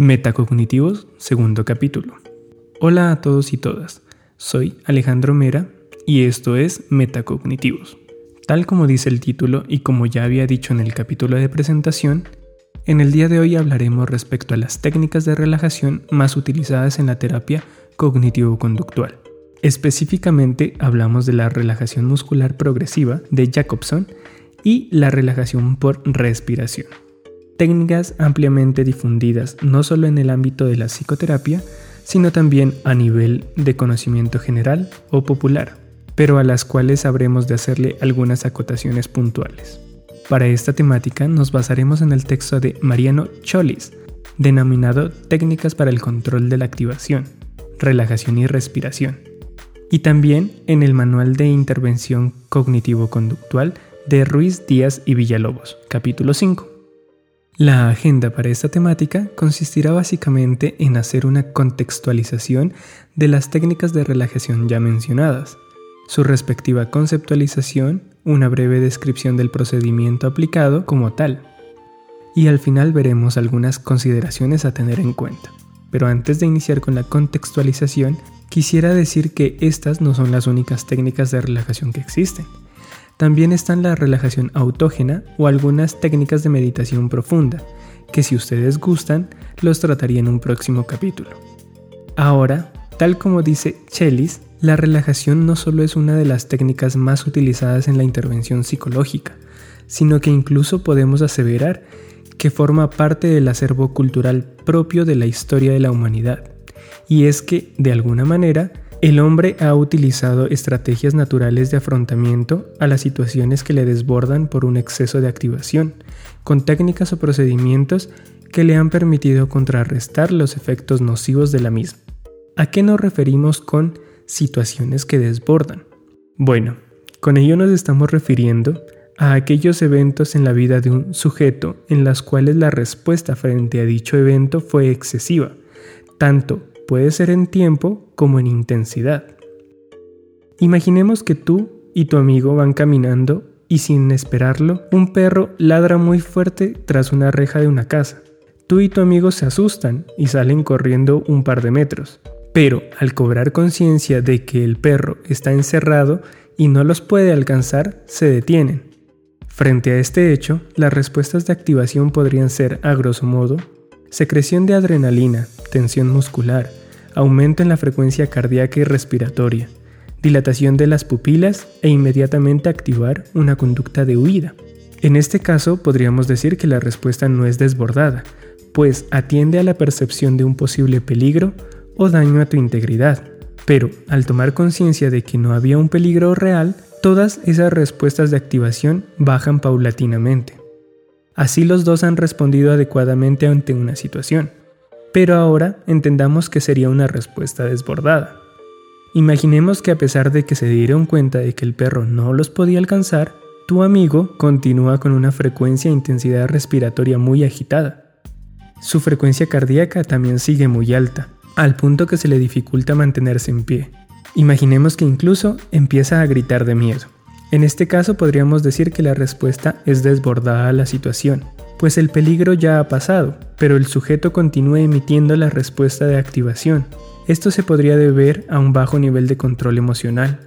Metacognitivos, segundo capítulo. Hola a todos y todas, soy Alejandro Mera y esto es Metacognitivos. Tal como dice el título y como ya había dicho en el capítulo de presentación, en el día de hoy hablaremos respecto a las técnicas de relajación más utilizadas en la terapia cognitivo-conductual. Específicamente hablamos de la relajación muscular progresiva de Jacobson y la relajación por respiración técnicas ampliamente difundidas no solo en el ámbito de la psicoterapia, sino también a nivel de conocimiento general o popular, pero a las cuales habremos de hacerle algunas acotaciones puntuales. Para esta temática nos basaremos en el texto de Mariano Cholis, denominado Técnicas para el control de la activación, relajación y respiración, y también en el Manual de Intervención Cognitivo-Conductual de Ruiz Díaz y Villalobos, capítulo 5. La agenda para esta temática consistirá básicamente en hacer una contextualización de las técnicas de relajación ya mencionadas, su respectiva conceptualización, una breve descripción del procedimiento aplicado como tal, y al final veremos algunas consideraciones a tener en cuenta. Pero antes de iniciar con la contextualización, quisiera decir que estas no son las únicas técnicas de relajación que existen. También están la relajación autógena o algunas técnicas de meditación profunda, que si ustedes gustan, los trataría en un próximo capítulo. Ahora, tal como dice Chelis, la relajación no solo es una de las técnicas más utilizadas en la intervención psicológica, sino que incluso podemos aseverar que forma parte del acervo cultural propio de la historia de la humanidad. Y es que, de alguna manera, el hombre ha utilizado estrategias naturales de afrontamiento a las situaciones que le desbordan por un exceso de activación, con técnicas o procedimientos que le han permitido contrarrestar los efectos nocivos de la misma. ¿A qué nos referimos con situaciones que desbordan? Bueno, con ello nos estamos refiriendo a aquellos eventos en la vida de un sujeto en las cuales la respuesta frente a dicho evento fue excesiva, tanto puede ser en tiempo como en intensidad. Imaginemos que tú y tu amigo van caminando y sin esperarlo, un perro ladra muy fuerte tras una reja de una casa. Tú y tu amigo se asustan y salen corriendo un par de metros. Pero al cobrar conciencia de que el perro está encerrado y no los puede alcanzar, se detienen. Frente a este hecho, las respuestas de activación podrían ser, a grosso modo, secreción de adrenalina, tensión muscular, aumento en la frecuencia cardíaca y respiratoria, dilatación de las pupilas e inmediatamente activar una conducta de huida. En este caso podríamos decir que la respuesta no es desbordada, pues atiende a la percepción de un posible peligro o daño a tu integridad. Pero al tomar conciencia de que no había un peligro real, todas esas respuestas de activación bajan paulatinamente. Así los dos han respondido adecuadamente ante una situación. Pero ahora entendamos que sería una respuesta desbordada. Imaginemos que a pesar de que se dieron cuenta de que el perro no los podía alcanzar, tu amigo continúa con una frecuencia e intensidad respiratoria muy agitada. Su frecuencia cardíaca también sigue muy alta, al punto que se le dificulta mantenerse en pie. Imaginemos que incluso empieza a gritar de miedo. En este caso podríamos decir que la respuesta es desbordada a la situación, pues el peligro ya ha pasado, pero el sujeto continúa emitiendo la respuesta de activación. Esto se podría deber a un bajo nivel de control emocional,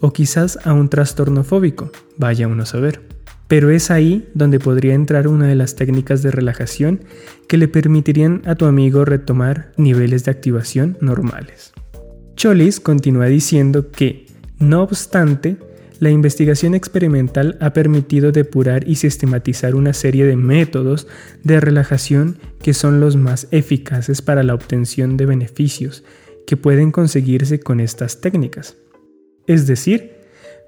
o quizás a un trastorno fóbico, vaya uno a saber. Pero es ahí donde podría entrar una de las técnicas de relajación que le permitirían a tu amigo retomar niveles de activación normales. Cholis continúa diciendo que, no obstante, la investigación experimental ha permitido depurar y sistematizar una serie de métodos de relajación que son los más eficaces para la obtención de beneficios que pueden conseguirse con estas técnicas. Es decir,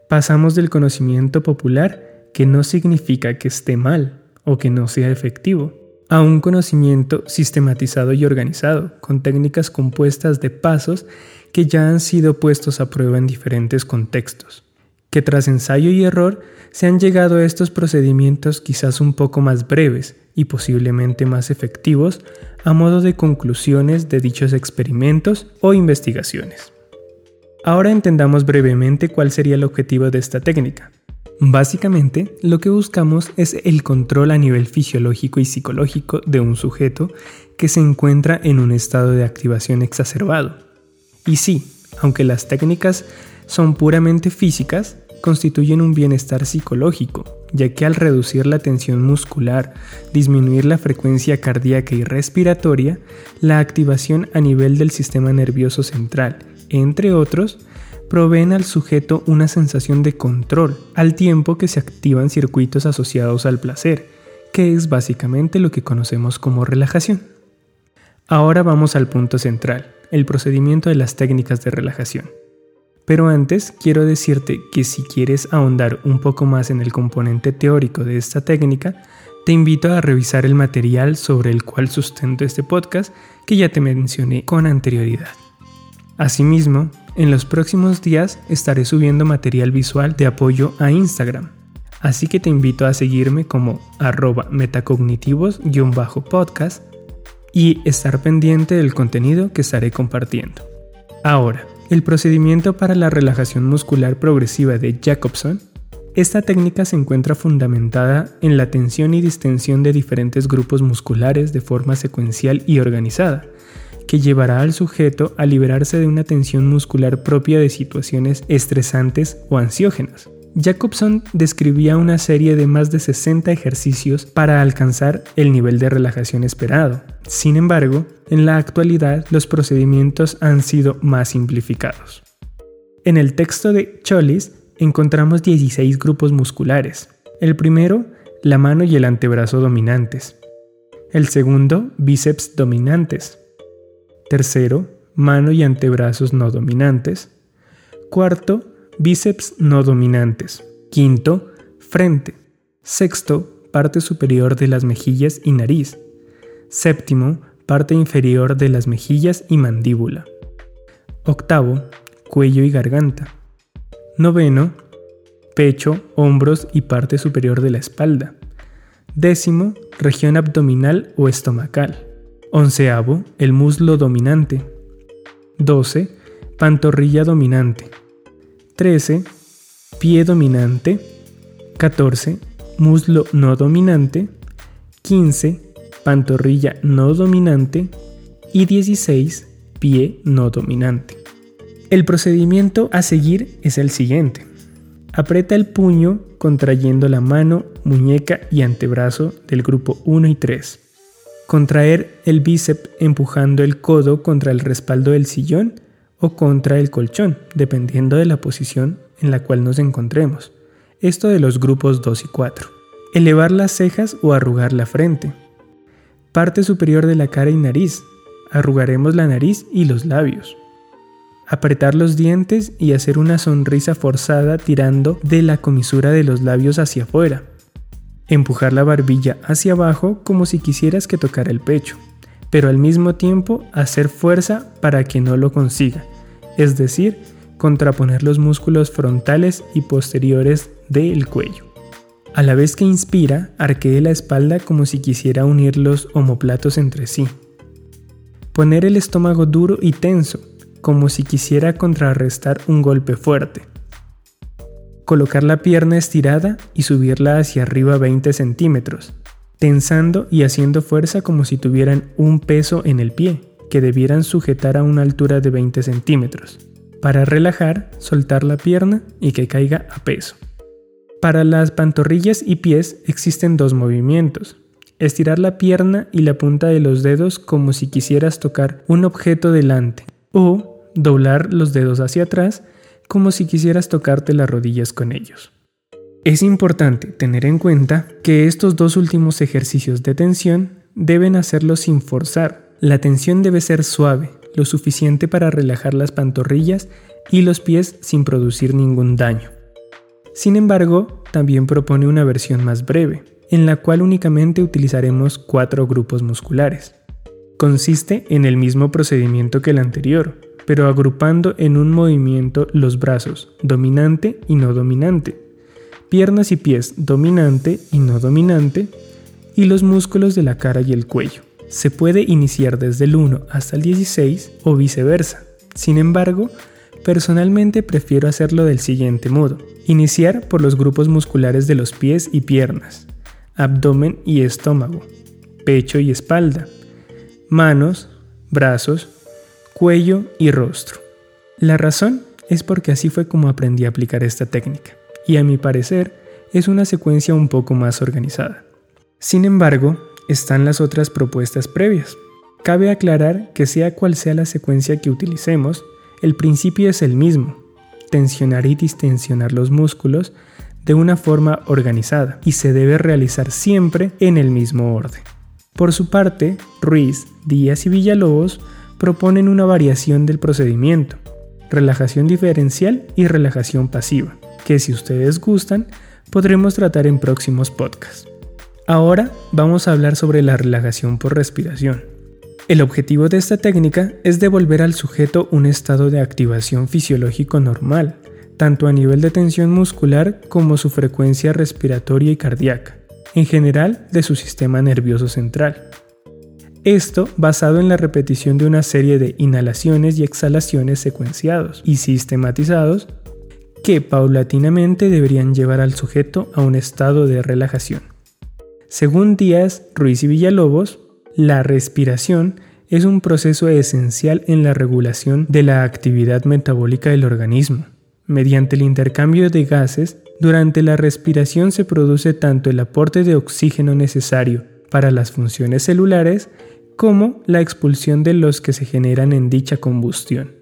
pasamos del conocimiento popular que no significa que esté mal o que no sea efectivo, a un conocimiento sistematizado y organizado, con técnicas compuestas de pasos que ya han sido puestos a prueba en diferentes contextos que tras ensayo y error se han llegado a estos procedimientos quizás un poco más breves y posiblemente más efectivos a modo de conclusiones de dichos experimentos o investigaciones. Ahora entendamos brevemente cuál sería el objetivo de esta técnica. Básicamente, lo que buscamos es el control a nivel fisiológico y psicológico de un sujeto que se encuentra en un estado de activación exacerbado. Y sí, aunque las técnicas son puramente físicas, constituyen un bienestar psicológico, ya que al reducir la tensión muscular, disminuir la frecuencia cardíaca y respiratoria, la activación a nivel del sistema nervioso central, entre otros, proveen al sujeto una sensación de control, al tiempo que se activan circuitos asociados al placer, que es básicamente lo que conocemos como relajación. Ahora vamos al punto central, el procedimiento de las técnicas de relajación. Pero antes quiero decirte que si quieres ahondar un poco más en el componente teórico de esta técnica, te invito a revisar el material sobre el cual sustento este podcast que ya te mencioné con anterioridad. Asimismo, en los próximos días estaré subiendo material visual de apoyo a Instagram, así que te invito a seguirme como arroba metacognitivos-podcast y estar pendiente del contenido que estaré compartiendo. Ahora, el procedimiento para la relajación muscular progresiva de Jacobson. Esta técnica se encuentra fundamentada en la tensión y distensión de diferentes grupos musculares de forma secuencial y organizada, que llevará al sujeto a liberarse de una tensión muscular propia de situaciones estresantes o ansiógenas. Jacobson describía una serie de más de 60 ejercicios para alcanzar el nivel de relajación esperado. Sin embargo, en la actualidad los procedimientos han sido más simplificados. En el texto de Cholis encontramos 16 grupos musculares. El primero, la mano y el antebrazo dominantes. El segundo, bíceps dominantes. Tercero, mano y antebrazos no dominantes. Cuarto, bíceps no dominantes. Quinto, frente. Sexto, parte superior de las mejillas y nariz. Séptimo, parte inferior de las mejillas y mandíbula. Octavo, cuello y garganta. Noveno, pecho, hombros y parte superior de la espalda. Décimo, región abdominal o estomacal. Onceavo, el muslo dominante. Doce, pantorrilla dominante. 13. Pie dominante. 14. Muslo no dominante. 15. Pantorrilla no dominante. Y 16. Pie no dominante. El procedimiento a seguir es el siguiente. Aprieta el puño contrayendo la mano, muñeca y antebrazo del grupo 1 y 3. Contraer el bíceps empujando el codo contra el respaldo del sillón o contra el colchón, dependiendo de la posición en la cual nos encontremos. Esto de los grupos 2 y 4. Elevar las cejas o arrugar la frente. Parte superior de la cara y nariz. Arrugaremos la nariz y los labios. Apretar los dientes y hacer una sonrisa forzada tirando de la comisura de los labios hacia afuera. Empujar la barbilla hacia abajo como si quisieras que tocara el pecho pero al mismo tiempo hacer fuerza para que no lo consiga, es decir, contraponer los músculos frontales y posteriores del cuello. A la vez que inspira, arquee la espalda como si quisiera unir los omoplatos entre sí. Poner el estómago duro y tenso, como si quisiera contrarrestar un golpe fuerte. Colocar la pierna estirada y subirla hacia arriba 20 centímetros, tensando y haciendo fuerza como si tuvieran un peso en el pie, que debieran sujetar a una altura de 20 centímetros. Para relajar, soltar la pierna y que caiga a peso. Para las pantorrillas y pies existen dos movimientos. Estirar la pierna y la punta de los dedos como si quisieras tocar un objeto delante. O doblar los dedos hacia atrás como si quisieras tocarte las rodillas con ellos. Es importante tener en cuenta que estos dos últimos ejercicios de tensión deben hacerlos sin forzar. La tensión debe ser suave, lo suficiente para relajar las pantorrillas y los pies sin producir ningún daño. Sin embargo, también propone una versión más breve, en la cual únicamente utilizaremos cuatro grupos musculares. Consiste en el mismo procedimiento que el anterior, pero agrupando en un movimiento los brazos, dominante y no dominante, piernas y pies dominante y no dominante, y los músculos de la cara y el cuello. Se puede iniciar desde el 1 hasta el 16 o viceversa. Sin embargo, personalmente prefiero hacerlo del siguiente modo. Iniciar por los grupos musculares de los pies y piernas, abdomen y estómago, pecho y espalda, manos, brazos, cuello y rostro. La razón es porque así fue como aprendí a aplicar esta técnica, y a mi parecer es una secuencia un poco más organizada. Sin embargo, están las otras propuestas previas. Cabe aclarar que sea cual sea la secuencia que utilicemos, el principio es el mismo, tensionar y distensionar los músculos de una forma organizada y se debe realizar siempre en el mismo orden. Por su parte, Ruiz, Díaz y Villalobos proponen una variación del procedimiento, relajación diferencial y relajación pasiva, que si ustedes gustan, podremos tratar en próximos podcasts. Ahora vamos a hablar sobre la relajación por respiración. El objetivo de esta técnica es devolver al sujeto un estado de activación fisiológico normal, tanto a nivel de tensión muscular como su frecuencia respiratoria y cardíaca, en general de su sistema nervioso central. Esto basado en la repetición de una serie de inhalaciones y exhalaciones secuenciados y sistematizados que paulatinamente deberían llevar al sujeto a un estado de relajación. Según Díaz, Ruiz y Villalobos, la respiración es un proceso esencial en la regulación de la actividad metabólica del organismo. Mediante el intercambio de gases, durante la respiración se produce tanto el aporte de oxígeno necesario para las funciones celulares como la expulsión de los que se generan en dicha combustión.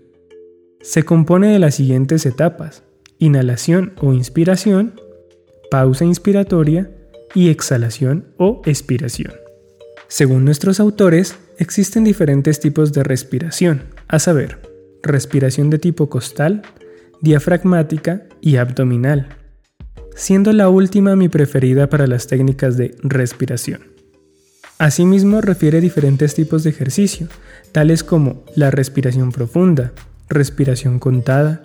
Se compone de las siguientes etapas, inhalación o inspiración, pausa inspiratoria y exhalación o expiración. Según nuestros autores, existen diferentes tipos de respiración, a saber, respiración de tipo costal, diafragmática y abdominal, siendo la última mi preferida para las técnicas de respiración. Asimismo, refiere diferentes tipos de ejercicio, tales como la respiración profunda, respiración contada,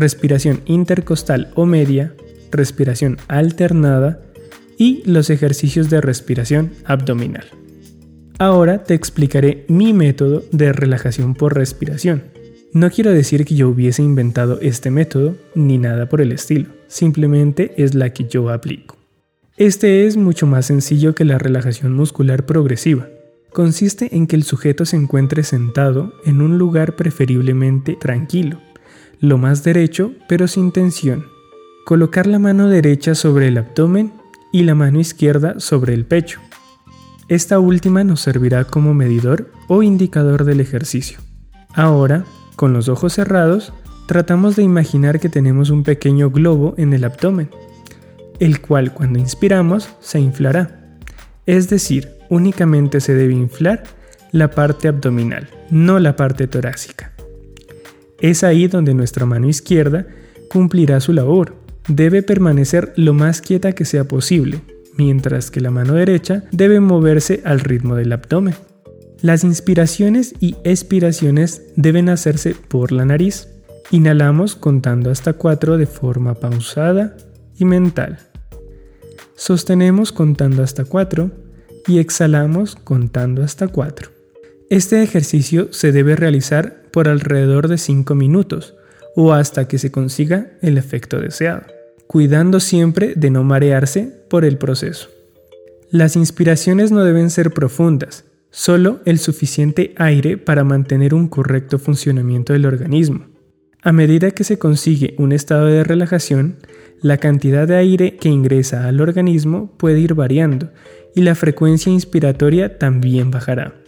respiración intercostal o media, respiración alternada y los ejercicios de respiración abdominal. Ahora te explicaré mi método de relajación por respiración. No quiero decir que yo hubiese inventado este método ni nada por el estilo, simplemente es la que yo aplico. Este es mucho más sencillo que la relajación muscular progresiva. Consiste en que el sujeto se encuentre sentado en un lugar preferiblemente tranquilo, lo más derecho pero sin tensión. Colocar la mano derecha sobre el abdomen y la mano izquierda sobre el pecho. Esta última nos servirá como medidor o indicador del ejercicio. Ahora, con los ojos cerrados, tratamos de imaginar que tenemos un pequeño globo en el abdomen el cual cuando inspiramos se inflará. Es decir, únicamente se debe inflar la parte abdominal, no la parte torácica. Es ahí donde nuestra mano izquierda cumplirá su labor. Debe permanecer lo más quieta que sea posible, mientras que la mano derecha debe moverse al ritmo del abdomen. Las inspiraciones y expiraciones deben hacerse por la nariz. Inhalamos contando hasta 4 de forma pausada y mental. Sostenemos contando hasta 4 y exhalamos contando hasta 4. Este ejercicio se debe realizar por alrededor de 5 minutos o hasta que se consiga el efecto deseado, cuidando siempre de no marearse por el proceso. Las inspiraciones no deben ser profundas, solo el suficiente aire para mantener un correcto funcionamiento del organismo. A medida que se consigue un estado de relajación, la cantidad de aire que ingresa al organismo puede ir variando y la frecuencia inspiratoria también bajará.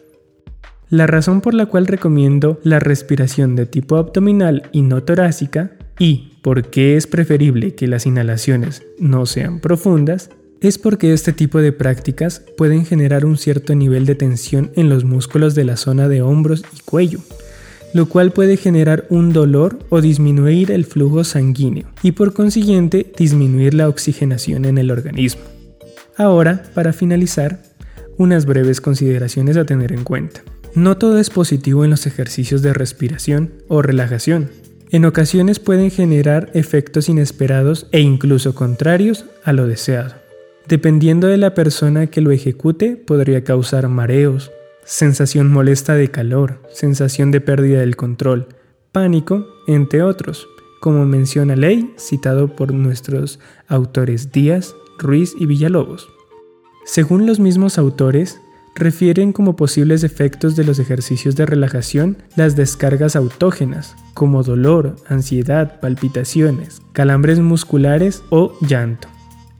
La razón por la cual recomiendo la respiración de tipo abdominal y no torácica y por qué es preferible que las inhalaciones no sean profundas es porque este tipo de prácticas pueden generar un cierto nivel de tensión en los músculos de la zona de hombros y cuello, lo cual puede generar un dolor o disminuir el flujo sanguíneo y por consiguiente disminuir la oxigenación en el organismo. Ahora, para finalizar, unas breves consideraciones a tener en cuenta. No todo es positivo en los ejercicios de respiración o relajación. En ocasiones pueden generar efectos inesperados e incluso contrarios a lo deseado. Dependiendo de la persona que lo ejecute, podría causar mareos, sensación molesta de calor, sensación de pérdida del control, pánico, entre otros, como menciona Ley, citado por nuestros autores Díaz, Ruiz y Villalobos. Según los mismos autores, refieren como posibles efectos de los ejercicios de relajación las descargas autógenas, como dolor, ansiedad, palpitaciones, calambres musculares o llanto.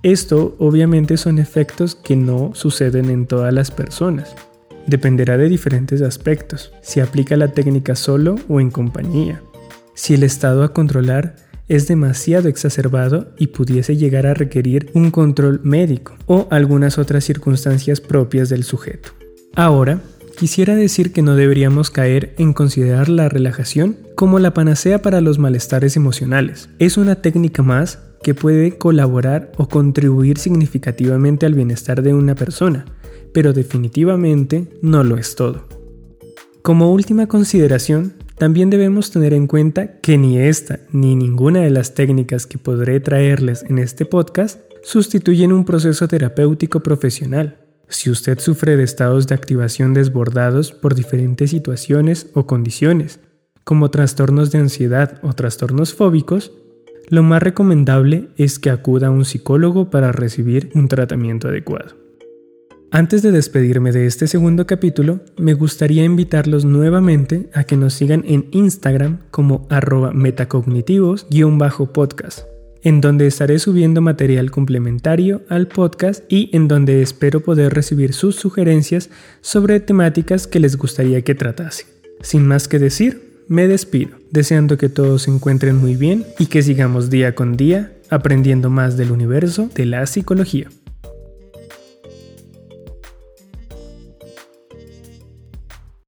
Esto obviamente son efectos que no suceden en todas las personas. Dependerá de diferentes aspectos, si aplica la técnica solo o en compañía, si el estado a controlar es demasiado exacerbado y pudiese llegar a requerir un control médico o algunas otras circunstancias propias del sujeto. Ahora, quisiera decir que no deberíamos caer en considerar la relajación como la panacea para los malestares emocionales. Es una técnica más que puede colaborar o contribuir significativamente al bienestar de una persona, pero definitivamente no lo es todo. Como última consideración, también debemos tener en cuenta que ni esta ni ninguna de las técnicas que podré traerles en este podcast sustituyen un proceso terapéutico profesional. Si usted sufre de estados de activación desbordados por diferentes situaciones o condiciones, como trastornos de ansiedad o trastornos fóbicos, lo más recomendable es que acuda a un psicólogo para recibir un tratamiento adecuado. Antes de despedirme de este segundo capítulo, me gustaría invitarlos nuevamente a que nos sigan en Instagram como arroba metacognitivos-podcast, en donde estaré subiendo material complementario al podcast y en donde espero poder recibir sus sugerencias sobre temáticas que les gustaría que tratase. Sin más que decir, me despido, deseando que todos se encuentren muy bien y que sigamos día con día aprendiendo más del universo de la psicología.